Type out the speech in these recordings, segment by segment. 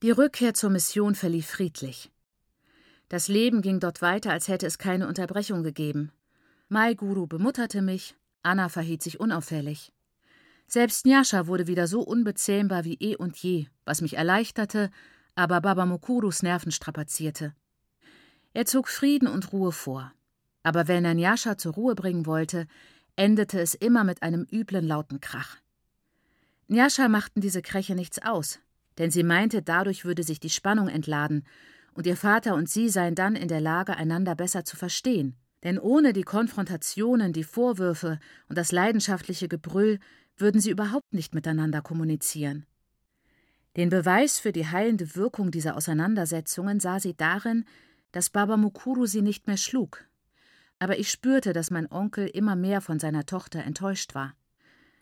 Die Rückkehr zur Mission verlief friedlich. Das Leben ging dort weiter, als hätte es keine Unterbrechung gegeben. Mai Guru bemutterte mich, Anna verhielt sich unauffällig. Selbst Nyasha wurde wieder so unbezähmbar wie eh und je, was mich erleichterte, aber Baba Mukurus Nerven strapazierte. Er zog Frieden und Ruhe vor. Aber wenn er Nyasha zur Ruhe bringen wollte, endete es immer mit einem üblen lauten Krach. Nyasha machten diese Kräche nichts aus, denn sie meinte, dadurch würde sich die Spannung entladen und ihr Vater und sie seien dann in der Lage, einander besser zu verstehen. Denn ohne die Konfrontationen, die Vorwürfe und das leidenschaftliche Gebrüll würden sie überhaupt nicht miteinander kommunizieren. Den Beweis für die heilende Wirkung dieser Auseinandersetzungen sah sie darin, dass Baba Mukuru sie nicht mehr schlug. Aber ich spürte, dass mein Onkel immer mehr von seiner Tochter enttäuscht war.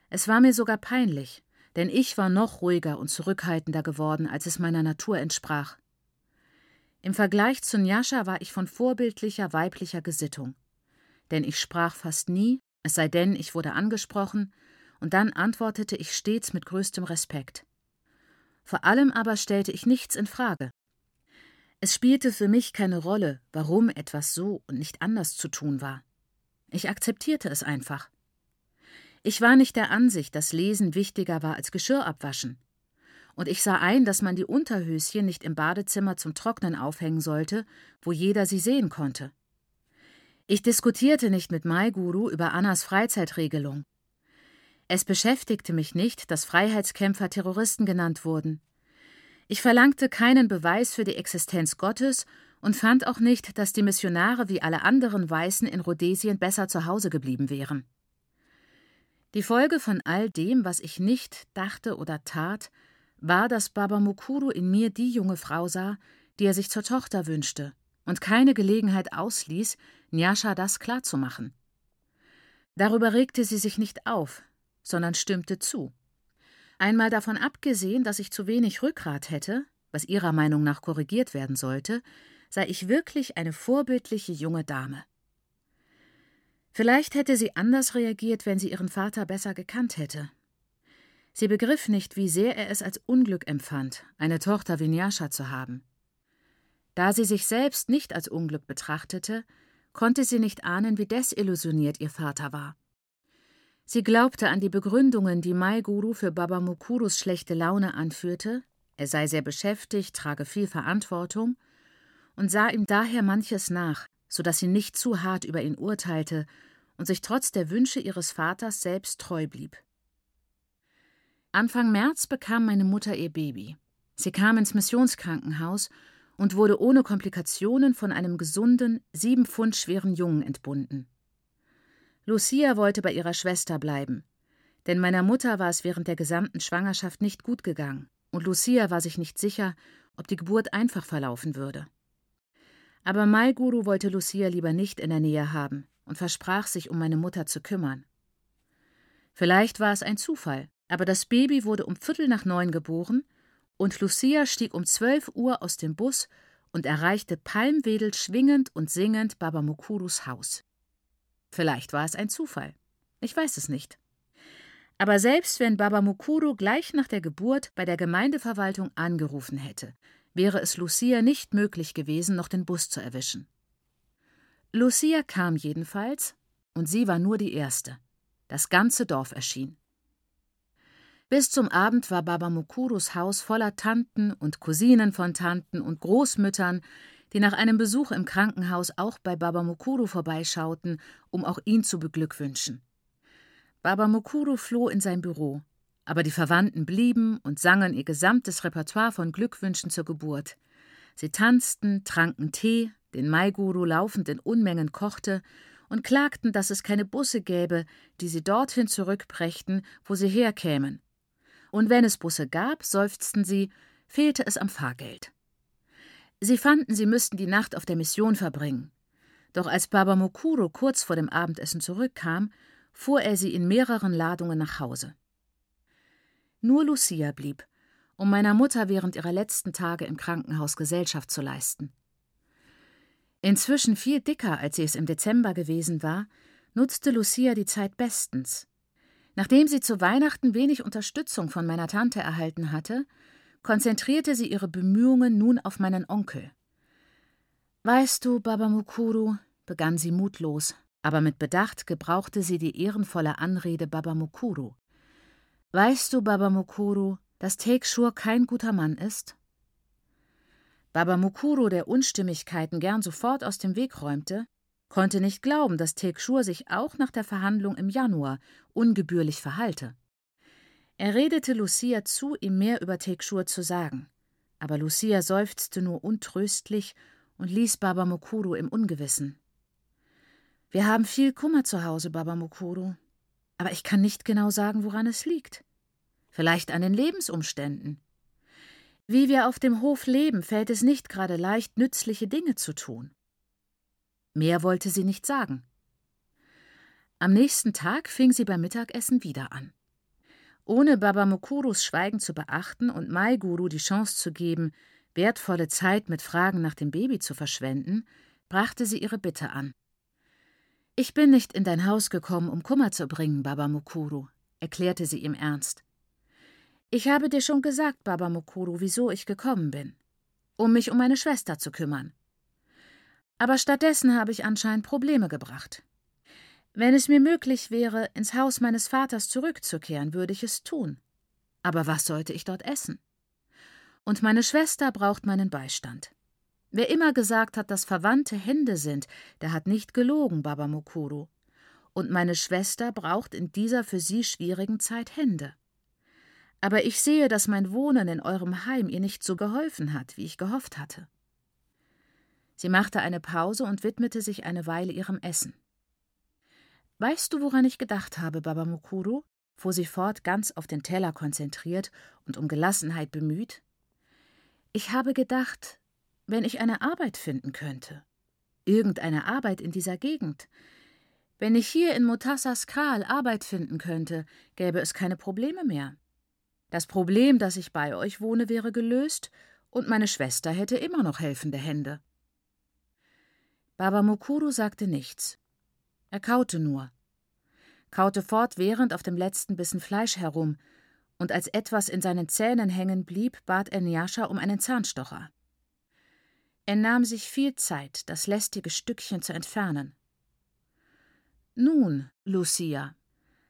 Es war mir sogar peinlich, denn ich war noch ruhiger und zurückhaltender geworden, als es meiner Natur entsprach. Im Vergleich zu Njascha war ich von vorbildlicher weiblicher Gesittung. Denn ich sprach fast nie, es sei denn, ich wurde angesprochen, und dann antwortete ich stets mit größtem Respekt. Vor allem aber stellte ich nichts in Frage. Es spielte für mich keine Rolle, warum etwas so und nicht anders zu tun war. Ich akzeptierte es einfach. Ich war nicht der Ansicht, dass Lesen wichtiger war als Geschirr abwaschen und ich sah ein, dass man die Unterhöschen nicht im Badezimmer zum Trocknen aufhängen sollte, wo jeder sie sehen konnte. Ich diskutierte nicht mit Maiguru über Annas Freizeitregelung. Es beschäftigte mich nicht, dass Freiheitskämpfer Terroristen genannt wurden. Ich verlangte keinen Beweis für die Existenz Gottes und fand auch nicht, dass die Missionare wie alle anderen Weißen in Rhodesien besser zu Hause geblieben wären. Die Folge von all dem, was ich nicht dachte oder tat, war, dass Baba Mukuru in mir die junge Frau sah, die er sich zur Tochter wünschte und keine Gelegenheit ausließ, Nyasha das klarzumachen. Darüber regte sie sich nicht auf, sondern stimmte zu. Einmal davon abgesehen, dass ich zu wenig Rückgrat hätte, was ihrer Meinung nach korrigiert werden sollte, sei ich wirklich eine vorbildliche junge Dame. Vielleicht hätte sie anders reagiert, wenn sie ihren Vater besser gekannt hätte, Sie begriff nicht, wie sehr er es als Unglück empfand, eine Tochter wie Nyasha zu haben. Da sie sich selbst nicht als Unglück betrachtete, konnte sie nicht ahnen, wie desillusioniert ihr Vater war. Sie glaubte an die Begründungen, die Mai Guru für Baba Mukurus schlechte Laune anführte, er sei sehr beschäftigt, trage viel Verantwortung, und sah ihm daher manches nach, so dass sie nicht zu hart über ihn urteilte und sich trotz der Wünsche ihres Vaters selbst treu blieb. Anfang März bekam meine Mutter ihr Baby. Sie kam ins Missionskrankenhaus und wurde ohne Komplikationen von einem gesunden, sieben Pfund schweren Jungen entbunden. Lucia wollte bei ihrer Schwester bleiben, denn meiner Mutter war es während der gesamten Schwangerschaft nicht gut gegangen, und Lucia war sich nicht sicher, ob die Geburt einfach verlaufen würde. Aber Maiguru wollte Lucia lieber nicht in der Nähe haben und versprach sich, um meine Mutter zu kümmern. Vielleicht war es ein Zufall, aber das Baby wurde um Viertel nach neun geboren und Lucia stieg um zwölf Uhr aus dem Bus und erreichte Palmwedel schwingend und singend Baba Mukurus Haus. Vielleicht war es ein Zufall. Ich weiß es nicht. Aber selbst wenn Baba Mukuru gleich nach der Geburt bei der Gemeindeverwaltung angerufen hätte, wäre es Lucia nicht möglich gewesen, noch den Bus zu erwischen. Lucia kam jedenfalls, und sie war nur die Erste. Das ganze Dorf erschien. Bis zum Abend war Baba Mukurus Haus voller Tanten und Cousinen von Tanten und Großmüttern, die nach einem Besuch im Krankenhaus auch bei Baba Mukuru vorbeischauten, um auch ihn zu beglückwünschen. Baba Mukuru floh in sein Büro, aber die Verwandten blieben und sangen ihr gesamtes Repertoire von Glückwünschen zur Geburt. Sie tanzten, tranken Tee, den Maiguru laufend in Unmengen kochte, und klagten, dass es keine Busse gäbe, die sie dorthin zurückbrächten, wo sie herkämen und wenn es Busse gab, seufzten sie, fehlte es am Fahrgeld. Sie fanden, sie müssten die Nacht auf der Mission verbringen. Doch als Baba Mukuro kurz vor dem Abendessen zurückkam, fuhr er sie in mehreren Ladungen nach Hause. Nur Lucia blieb, um meiner Mutter während ihrer letzten Tage im Krankenhaus Gesellschaft zu leisten. Inzwischen viel dicker, als sie es im Dezember gewesen war, nutzte Lucia die Zeit bestens. Nachdem sie zu Weihnachten wenig Unterstützung von meiner Tante erhalten hatte, konzentrierte sie ihre Bemühungen nun auf meinen Onkel. Weißt du, Baba Mukuru, begann sie mutlos, aber mit Bedacht gebrauchte sie die ehrenvolle Anrede Baba Mukuru. Weißt du, Baba Mukuru, dass Tekshur kein guter Mann ist? Baba Mukuru, der Unstimmigkeiten gern sofort aus dem Weg räumte, konnte nicht glauben, dass Tekshur sich auch nach der Verhandlung im Januar ungebührlich verhalte. Er redete Lucia zu, ihm mehr über Tekshur zu sagen, aber Lucia seufzte nur untröstlich und ließ Baba Mukuru im Ungewissen. Wir haben viel Kummer zu Hause, Baba Mukuru, aber ich kann nicht genau sagen, woran es liegt. Vielleicht an den Lebensumständen. Wie wir auf dem Hof leben, fällt es nicht gerade leicht, nützliche Dinge zu tun. Mehr wollte sie nicht sagen. Am nächsten Tag fing sie beim Mittagessen wieder an. Ohne Baba Mukurus Schweigen zu beachten und Mai Guru die Chance zu geben, wertvolle Zeit mit Fragen nach dem Baby zu verschwenden, brachte sie ihre Bitte an. Ich bin nicht in dein Haus gekommen, um Kummer zu bringen, Baba Mukuru, erklärte sie ihm ernst. Ich habe dir schon gesagt, Baba Mukuru, wieso ich gekommen bin. Um mich um meine Schwester zu kümmern. Aber stattdessen habe ich anscheinend Probleme gebracht. Wenn es mir möglich wäre, ins Haus meines Vaters zurückzukehren, würde ich es tun. Aber was sollte ich dort essen? Und meine Schwester braucht meinen Beistand. Wer immer gesagt hat, dass Verwandte Hände sind, der hat nicht gelogen, Baba Mukuru. Und meine Schwester braucht in dieser für sie schwierigen Zeit Hände. Aber ich sehe, dass mein Wohnen in eurem Heim ihr nicht so geholfen hat, wie ich gehofft hatte. Sie machte eine Pause und widmete sich eine Weile ihrem Essen. Weißt du, woran ich gedacht habe, Baba Mukuru? fuhr sie fort, ganz auf den Teller konzentriert und um Gelassenheit bemüht. Ich habe gedacht, wenn ich eine Arbeit finden könnte. Irgendeine Arbeit in dieser Gegend. Wenn ich hier in Motassas Kral Arbeit finden könnte, gäbe es keine Probleme mehr. Das Problem, dass ich bei euch wohne, wäre gelöst, und meine Schwester hätte immer noch helfende Hände. Baba Mukuru sagte nichts. Er kaute nur. Kaute fortwährend auf dem letzten Bissen Fleisch herum, und als etwas in seinen Zähnen hängen blieb, bat er Nyasha um einen Zahnstocher. Er nahm sich viel Zeit, das lästige Stückchen zu entfernen. Nun, Lucia,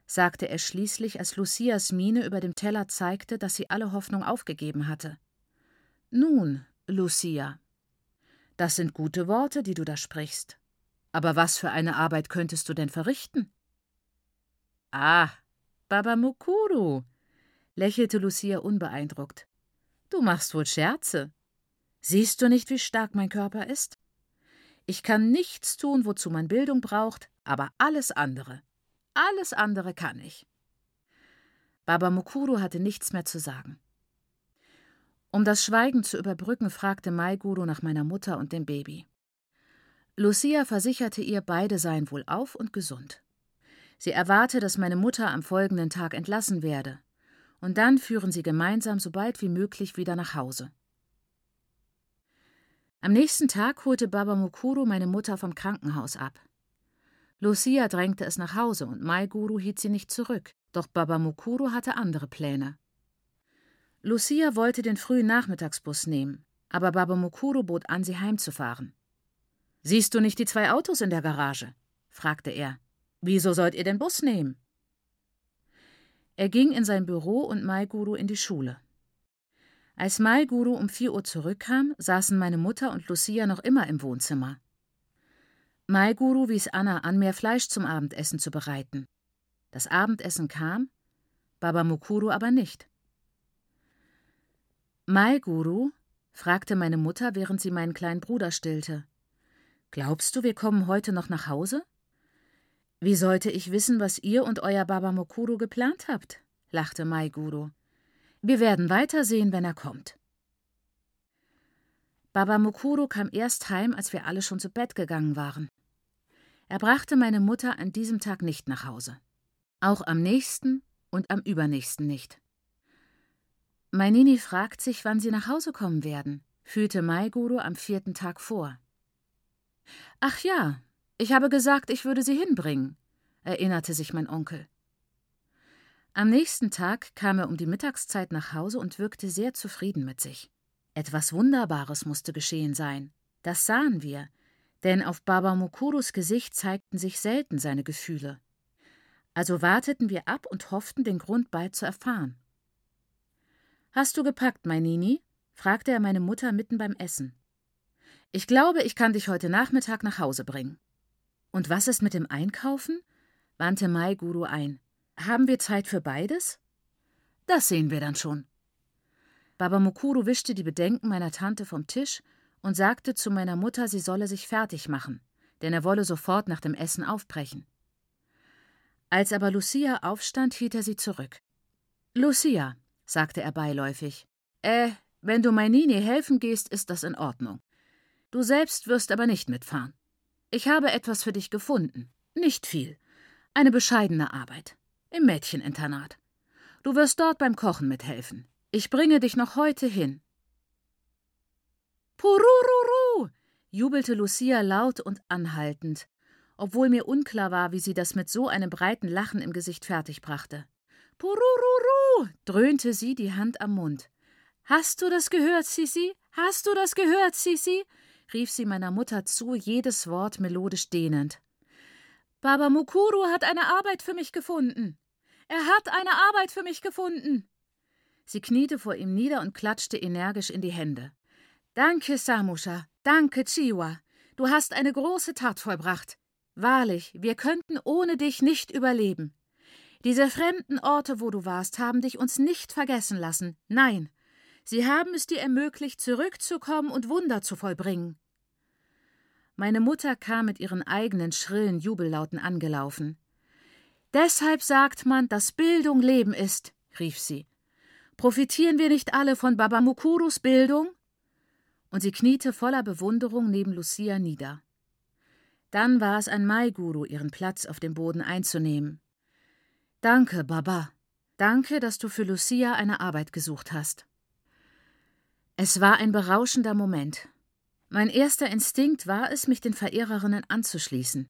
sagte er schließlich, als Lucias Miene über dem Teller zeigte, dass sie alle Hoffnung aufgegeben hatte. Nun, Lucia. Das sind gute Worte, die du da sprichst. Aber was für eine Arbeit könntest du denn verrichten? Ah, Baba Mukuru, lächelte Lucia unbeeindruckt. Du machst wohl Scherze. Siehst du nicht, wie stark mein Körper ist? Ich kann nichts tun, wozu man Bildung braucht, aber alles andere. Alles andere kann ich. Baba Mukuru hatte nichts mehr zu sagen. Um das Schweigen zu überbrücken, fragte Maiguru nach meiner Mutter und dem Baby. Lucia versicherte ihr, beide seien wohlauf und gesund. Sie erwarte, dass meine Mutter am folgenden Tag entlassen werde, und dann führen sie gemeinsam so bald wie möglich wieder nach Hause. Am nächsten Tag holte Baba Mukuru meine Mutter vom Krankenhaus ab. Lucia drängte es nach Hause und Maiguru hielt sie nicht zurück, doch Baba Mukuru hatte andere Pläne. Lucia wollte den frühen Nachmittagsbus nehmen, aber Baba Mukuru bot an, sie heimzufahren. Siehst du nicht die zwei Autos in der Garage? fragte er. Wieso sollt ihr den Bus nehmen? Er ging in sein Büro und Maiguru in die Schule. Als Maiguru um vier Uhr zurückkam, saßen meine Mutter und Lucia noch immer im Wohnzimmer. Maiguru wies Anna an, mehr Fleisch zum Abendessen zu bereiten. Das Abendessen kam, Baba Mukuru aber nicht. Maiguru? fragte meine Mutter, während sie meinen kleinen Bruder stillte. Glaubst du, wir kommen heute noch nach Hause? Wie sollte ich wissen, was ihr und euer Baba Mokuro geplant habt? lachte Maiguru. Wir werden weitersehen, wenn er kommt. Baba Mokuro kam erst heim, als wir alle schon zu Bett gegangen waren. Er brachte meine Mutter an diesem Tag nicht nach Hause. Auch am nächsten und am übernächsten nicht. Mainini fragt sich, wann sie nach Hause kommen werden, fühlte Maiguru am vierten Tag vor. Ach ja, ich habe gesagt, ich würde sie hinbringen, erinnerte sich mein Onkel. Am nächsten Tag kam er um die Mittagszeit nach Hause und wirkte sehr zufrieden mit sich. Etwas Wunderbares musste geschehen sein. Das sahen wir, denn auf Baba Mukurus Gesicht zeigten sich selten seine Gefühle. Also warteten wir ab und hofften, den Grund bald zu erfahren. Hast du gepackt, mein Nini? fragte er meine Mutter mitten beim Essen. Ich glaube, ich kann dich heute Nachmittag nach Hause bringen. Und was ist mit dem Einkaufen? wandte Mai Guru ein. Haben wir Zeit für beides? Das sehen wir dann schon. Baba Mukuru wischte die Bedenken meiner Tante vom Tisch und sagte zu meiner Mutter, sie solle sich fertig machen, denn er wolle sofort nach dem Essen aufbrechen. Als aber Lucia aufstand, hielt er sie zurück. Lucia, sagte er beiläufig, äh, wenn du Mainini helfen gehst, ist das in Ordnung. Du selbst wirst aber nicht mitfahren. Ich habe etwas für dich gefunden. Nicht viel. Eine bescheidene Arbeit. Im Mädcheninternat. Du wirst dort beim Kochen mithelfen. Ich bringe dich noch heute hin. Purururu! jubelte Lucia laut und anhaltend, obwohl mir unklar war, wie sie das mit so einem breiten Lachen im Gesicht fertigbrachte. Purururu! dröhnte sie, die Hand am Mund. Hast du das gehört, Sisi? Hast du das gehört, Sisi? rief sie meiner Mutter zu, jedes Wort melodisch dehnend. Baba Mukuru hat eine Arbeit für mich gefunden. Er hat eine Arbeit für mich gefunden. Sie kniete vor ihm nieder und klatschte energisch in die Hände. Danke, Samusha. Danke, Chiwa. Du hast eine große Tat vollbracht. Wahrlich, wir könnten ohne dich nicht überleben. Diese fremden Orte, wo du warst, haben dich uns nicht vergessen lassen. Nein, sie haben es dir ermöglicht, zurückzukommen und Wunder zu vollbringen. Meine Mutter kam mit ihren eigenen schrillen Jubellauten angelaufen. Deshalb sagt man, dass Bildung Leben ist, rief sie. Profitieren wir nicht alle von Baba Mukurus Bildung? Und sie kniete voller Bewunderung neben Lucia nieder. Dann war es an Maiguru, ihren Platz auf dem Boden einzunehmen. Danke, Baba. Danke, dass du für Lucia eine Arbeit gesucht hast. Es war ein berauschender Moment. Mein erster Instinkt war es, mich den Verehrerinnen anzuschließen.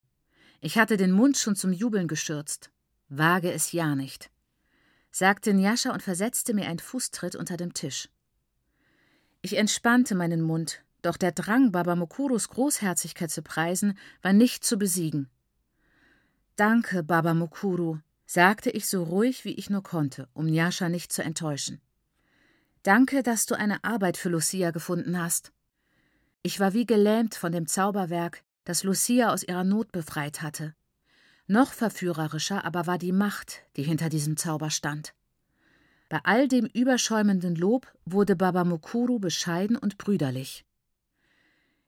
Ich hatte den Mund schon zum Jubeln geschürzt. Wage es ja nicht, sagte Njascha und versetzte mir einen Fußtritt unter dem Tisch. Ich entspannte meinen Mund, doch der Drang, Baba Mukurus Großherzigkeit zu preisen, war nicht zu besiegen. Danke, Baba Mukuru, sagte ich so ruhig, wie ich nur konnte, um Njascha nicht zu enttäuschen. Danke, dass du eine Arbeit für Lucia gefunden hast. Ich war wie gelähmt von dem Zauberwerk, das Lucia aus ihrer Not befreit hatte. Noch verführerischer aber war die Macht, die hinter diesem Zauber stand. Bei all dem überschäumenden Lob wurde Baba Mukuru bescheiden und brüderlich.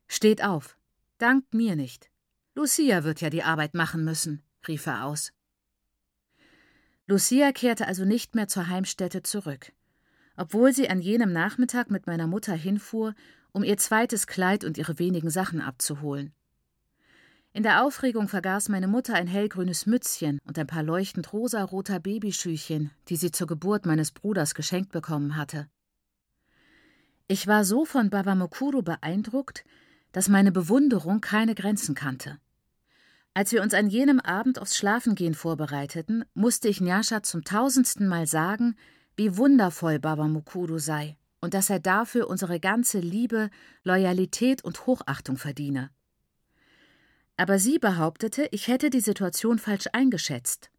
Steht auf, dankt mir nicht. Lucia wird ja die Arbeit machen müssen, rief er aus. Lucia kehrte also nicht mehr zur Heimstätte zurück, obwohl sie an jenem Nachmittag mit meiner Mutter hinfuhr um ihr zweites Kleid und ihre wenigen Sachen abzuholen. In der Aufregung vergaß meine Mutter ein hellgrünes Mützchen und ein paar leuchtend rosaroter Babyschüchen, die sie zur Geburt meines Bruders geschenkt bekommen hatte. Ich war so von Baba Mokuro beeindruckt, dass meine Bewunderung keine Grenzen kannte. Als wir uns an jenem Abend aufs Schlafengehen vorbereiteten, musste ich Nyasha zum tausendsten Mal sagen, wie wundervoll Baba Mukuru sei und dass er dafür unsere ganze Liebe, Loyalität und Hochachtung verdiene. Aber sie behauptete, ich hätte die Situation falsch eingeschätzt.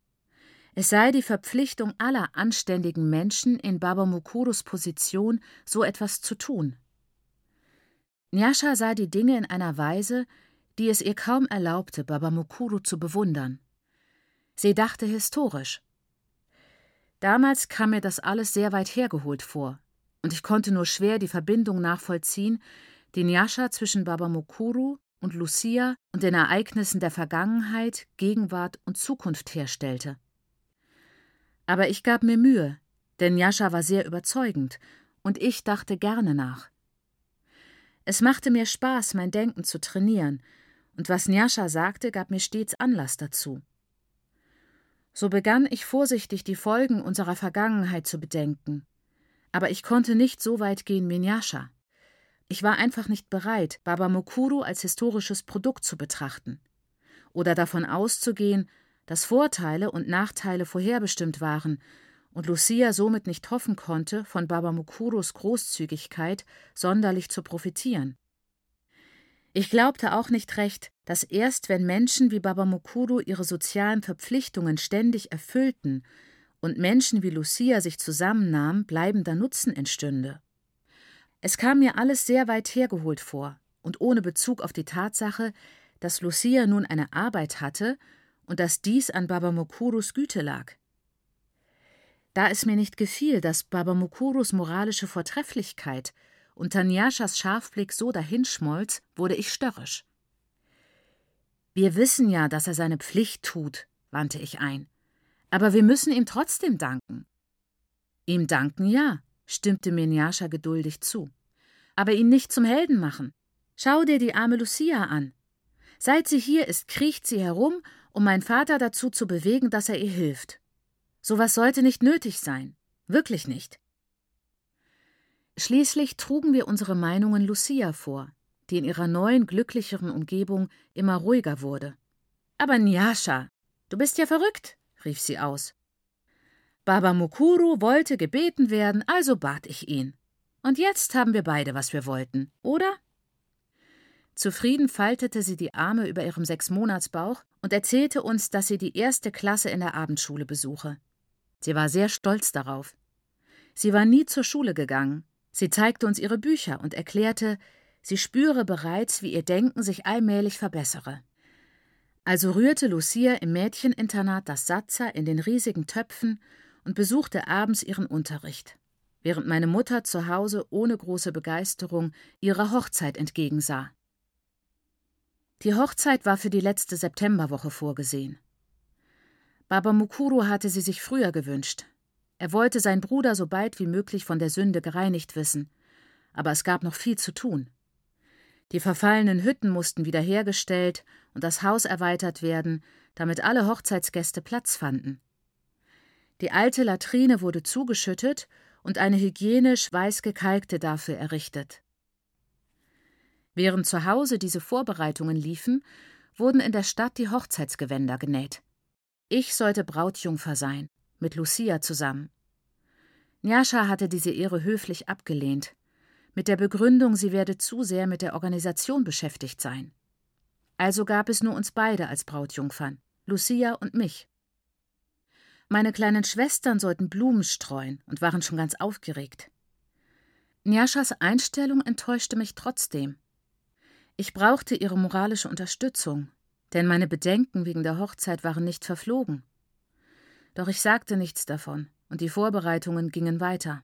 Es sei die Verpflichtung aller anständigen Menschen in Baba Mukurus Position, so etwas zu tun. Nyasha sah die Dinge in einer Weise, die es ihr kaum erlaubte, Baba Mukuru zu bewundern. Sie dachte historisch. Damals kam mir das alles sehr weit hergeholt vor, und ich konnte nur schwer die Verbindung nachvollziehen, die Nyasha zwischen Baba Mukuru und Lucia und den Ereignissen der Vergangenheit, Gegenwart und Zukunft herstellte. Aber ich gab mir Mühe, denn Nyasha war sehr überzeugend, und ich dachte gerne nach. Es machte mir Spaß, mein Denken zu trainieren, und was Nyasha sagte, gab mir stets Anlass dazu. So begann ich vorsichtig die Folgen unserer Vergangenheit zu bedenken aber ich konnte nicht so weit gehen wie Nyasha. Ich war einfach nicht bereit, Baba Mukuru als historisches Produkt zu betrachten. Oder davon auszugehen, dass Vorteile und Nachteile vorherbestimmt waren und Lucia somit nicht hoffen konnte, von Baba Mukuros Großzügigkeit sonderlich zu profitieren. Ich glaubte auch nicht recht, dass erst wenn Menschen wie Baba Mukuru ihre sozialen Verpflichtungen ständig erfüllten und Menschen wie Lucia sich zusammennahmen, bleibender Nutzen entstünde. Es kam mir alles sehr weit hergeholt vor und ohne Bezug auf die Tatsache, dass Lucia nun eine Arbeit hatte und dass dies an Baba Mukurus Güte lag. Da es mir nicht gefiel, dass Baba Mukurus moralische Vortrefflichkeit und Tanyaschas Scharfblick so dahinschmolz, wurde ich störrisch. Wir wissen ja, dass er seine Pflicht tut, wandte ich ein. Aber wir müssen ihm trotzdem danken. Ihm danken, ja, stimmte mir geduldig zu. Aber ihn nicht zum Helden machen. Schau dir die arme Lucia an. Seit sie hier ist, kriecht sie herum, um meinen Vater dazu zu bewegen, dass er ihr hilft. Sowas sollte nicht nötig sein. Wirklich nicht. Schließlich trugen wir unsere Meinungen Lucia vor, die in ihrer neuen, glücklicheren Umgebung immer ruhiger wurde. Aber Nyasha, du bist ja verrückt, rief sie aus. Baba Mukuru wollte gebeten werden, also bat ich ihn. Und jetzt haben wir beide, was wir wollten, oder? Zufrieden faltete sie die Arme über ihrem Sechsmonatsbauch und erzählte uns, dass sie die erste Klasse in der Abendschule besuche. Sie war sehr stolz darauf. Sie war nie zur Schule gegangen. Sie zeigte uns ihre Bücher und erklärte, sie spüre bereits, wie ihr Denken sich allmählich verbessere. Also rührte Lucia im Mädcheninternat das Satzer in den riesigen Töpfen und besuchte abends ihren Unterricht, während meine Mutter zu Hause ohne große Begeisterung ihrer Hochzeit entgegensah. Die Hochzeit war für die letzte Septemberwoche vorgesehen. Baba Mukuru hatte sie sich früher gewünscht. Er wollte seinen Bruder so bald wie möglich von der Sünde gereinigt wissen. Aber es gab noch viel zu tun. Die verfallenen Hütten mussten wiederhergestellt und das Haus erweitert werden, damit alle Hochzeitsgäste Platz fanden. Die alte Latrine wurde zugeschüttet und eine hygienisch weiß gekalkte dafür errichtet. Während zu Hause diese Vorbereitungen liefen, wurden in der Stadt die Hochzeitsgewänder genäht. Ich sollte Brautjungfer sein, mit Lucia zusammen. Njascha hatte diese Ehre höflich abgelehnt, mit der Begründung, sie werde zu sehr mit der Organisation beschäftigt sein. Also gab es nur uns beide als Brautjungfern, Lucia und mich. Meine kleinen Schwestern sollten Blumen streuen und waren schon ganz aufgeregt. Njaschas Einstellung enttäuschte mich trotzdem. Ich brauchte ihre moralische Unterstützung, denn meine Bedenken wegen der Hochzeit waren nicht verflogen. Doch ich sagte nichts davon, und die Vorbereitungen gingen weiter.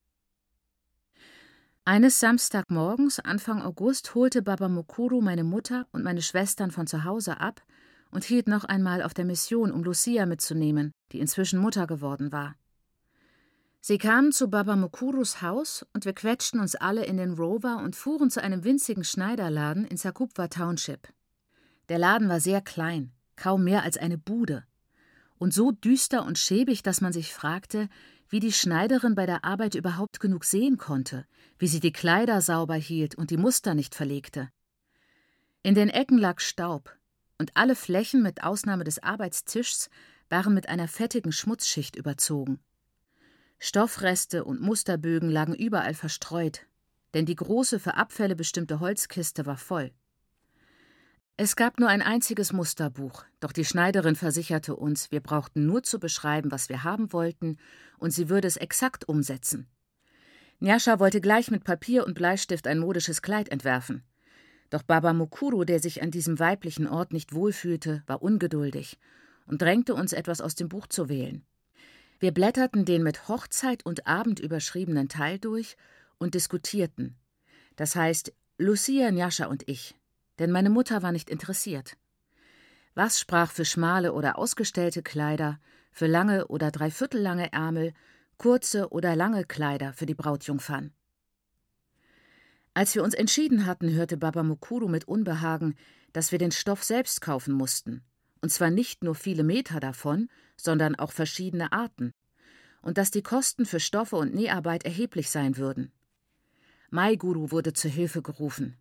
Eines Samstagmorgens, Anfang August, holte Baba Mokuru meine Mutter und meine Schwestern von zu Hause ab und hielt noch einmal auf der Mission, um Lucia mitzunehmen, die inzwischen Mutter geworden war. Sie kamen zu Baba Mokurus Haus und wir quetschten uns alle in den Rover und fuhren zu einem winzigen Schneiderladen in Sakupwa Township. Der Laden war sehr klein, kaum mehr als eine Bude. Und so düster und schäbig, dass man sich fragte, wie die Schneiderin bei der Arbeit überhaupt genug sehen konnte, wie sie die Kleider sauber hielt und die Muster nicht verlegte. In den Ecken lag Staub, und alle Flächen mit Ausnahme des Arbeitstischs waren mit einer fettigen Schmutzschicht überzogen. Stoffreste und Musterbögen lagen überall verstreut, denn die große für Abfälle bestimmte Holzkiste war voll. Es gab nur ein einziges Musterbuch, doch die Schneiderin versicherte uns, wir brauchten nur zu beschreiben, was wir haben wollten, und sie würde es exakt umsetzen. Nyasha wollte gleich mit Papier und Bleistift ein modisches Kleid entwerfen. Doch Baba Mukuru, der sich an diesem weiblichen Ort nicht wohlfühlte, war ungeduldig und drängte uns etwas aus dem Buch zu wählen. Wir blätterten den mit Hochzeit und Abend überschriebenen Teil durch und diskutierten. Das heißt, Lucia, Nyasha und ich denn meine Mutter war nicht interessiert. Was sprach für schmale oder ausgestellte Kleider, für lange oder dreiviertellange Ärmel, kurze oder lange Kleider für die Brautjungfern? Als wir uns entschieden hatten, hörte Baba Mukuru mit Unbehagen, dass wir den Stoff selbst kaufen mussten, und zwar nicht nur viele Meter davon, sondern auch verschiedene Arten, und dass die Kosten für Stoffe und Näharbeit erheblich sein würden. Mai Guru wurde zur Hilfe gerufen.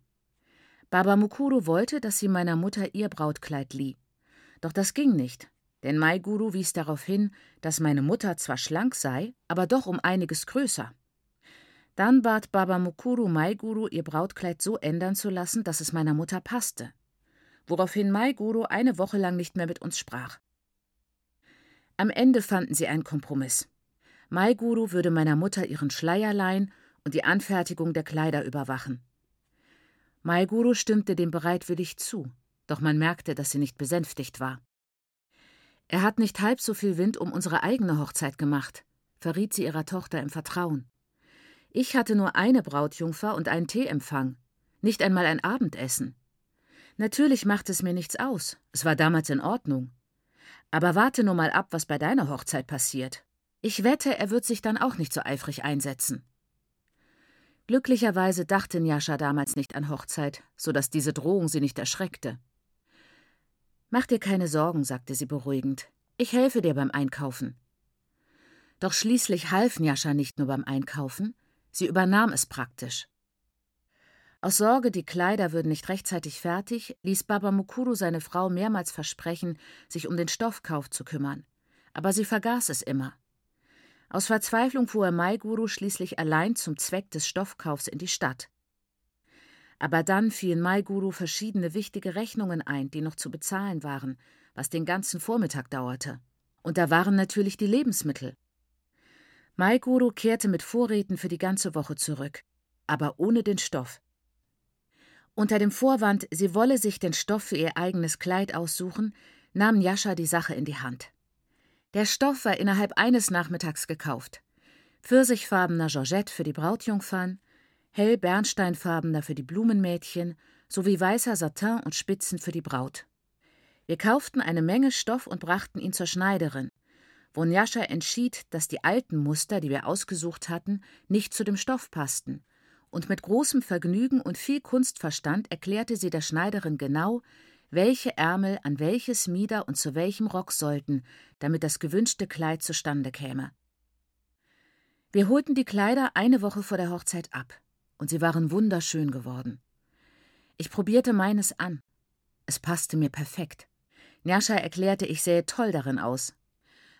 Baba Mukuru wollte, dass sie meiner Mutter ihr Brautkleid lieh. Doch das ging nicht, Denn Maiguru wies darauf hin, dass meine Mutter zwar schlank sei, aber doch um einiges größer. Dann bat Baba Mukuru Maiguru, ihr Brautkleid so ändern zu lassen, dass es meiner Mutter passte. Woraufhin Maiguru eine Woche lang nicht mehr mit uns sprach. Am Ende fanden sie einen Kompromiss. Maiguru würde meiner Mutter ihren Schleier leihen und die Anfertigung der Kleider überwachen. Maiguru stimmte dem bereitwillig zu, doch man merkte, dass sie nicht besänftigt war. Er hat nicht halb so viel Wind um unsere eigene Hochzeit gemacht, verriet sie ihrer Tochter im Vertrauen. Ich hatte nur eine Brautjungfer und einen Teeempfang, nicht einmal ein Abendessen. Natürlich macht es mir nichts aus, es war damals in Ordnung. Aber warte nur mal ab, was bei deiner Hochzeit passiert. Ich wette, er wird sich dann auch nicht so eifrig einsetzen. Glücklicherweise dachte Njascha damals nicht an Hochzeit, so dass diese Drohung sie nicht erschreckte. Mach dir keine Sorgen, sagte sie beruhigend. Ich helfe dir beim Einkaufen. Doch schließlich half Njascha nicht nur beim Einkaufen, sie übernahm es praktisch. Aus Sorge, die Kleider würden nicht rechtzeitig fertig, ließ Baba Mukuru seine Frau mehrmals versprechen, sich um den Stoffkauf zu kümmern. Aber sie vergaß es immer. Aus Verzweiflung fuhr Maiguru schließlich allein zum Zweck des Stoffkaufs in die Stadt. Aber dann fielen Maiguru verschiedene wichtige Rechnungen ein, die noch zu bezahlen waren, was den ganzen Vormittag dauerte. Und da waren natürlich die Lebensmittel. Maiguru kehrte mit Vorräten für die ganze Woche zurück, aber ohne den Stoff. Unter dem Vorwand, sie wolle sich den Stoff für ihr eigenes Kleid aussuchen, nahm Jascha die Sache in die Hand. Der Stoff war innerhalb eines Nachmittags gekauft. Pfirsichfarbener Georgette für die Brautjungfern, hell bernsteinfarbener für die Blumenmädchen sowie weißer Satin und Spitzen für die Braut. Wir kauften eine Menge Stoff und brachten ihn zur Schneiderin, wo Njascha entschied, dass die alten Muster, die wir ausgesucht hatten, nicht zu dem Stoff passten und mit großem Vergnügen und viel Kunstverstand erklärte sie der Schneiderin genau, welche Ärmel an welches Mieder und zu welchem Rock sollten, damit das gewünschte Kleid zustande käme. Wir holten die Kleider eine Woche vor der Hochzeit ab, und sie waren wunderschön geworden. Ich probierte meines an. Es passte mir perfekt. Njascha erklärte, ich sähe toll darin aus.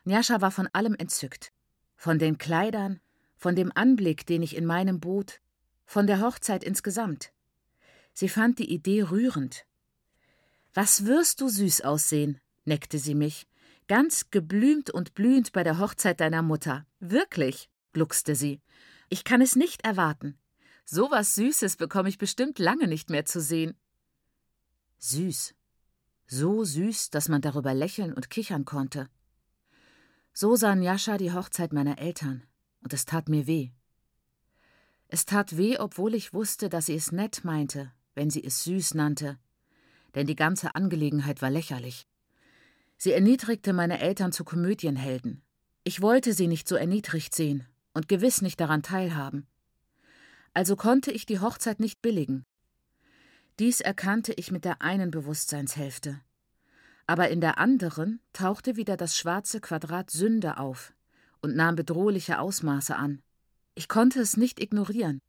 Njascha war von allem entzückt. Von den Kleidern, von dem Anblick, den ich in meinem Boot, von der Hochzeit insgesamt. Sie fand die Idee rührend. Was wirst du süß aussehen, neckte sie mich, ganz geblümt und blühend bei der Hochzeit deiner Mutter. Wirklich, gluckste sie. Ich kann es nicht erwarten. So was Süßes bekomme ich bestimmt lange nicht mehr zu sehen. Süß. So süß, dass man darüber lächeln und kichern konnte. So sah Njascha die Hochzeit meiner Eltern, und es tat mir weh. Es tat weh, obwohl ich wusste, dass sie es nett meinte, wenn sie es süß nannte, denn die ganze Angelegenheit war lächerlich. Sie erniedrigte meine Eltern zu Komödienhelden. Ich wollte sie nicht so erniedrigt sehen und gewiss nicht daran teilhaben. Also konnte ich die Hochzeit nicht billigen. Dies erkannte ich mit der einen Bewusstseinshälfte. Aber in der anderen tauchte wieder das schwarze Quadrat Sünde auf und nahm bedrohliche Ausmaße an. Ich konnte es nicht ignorieren.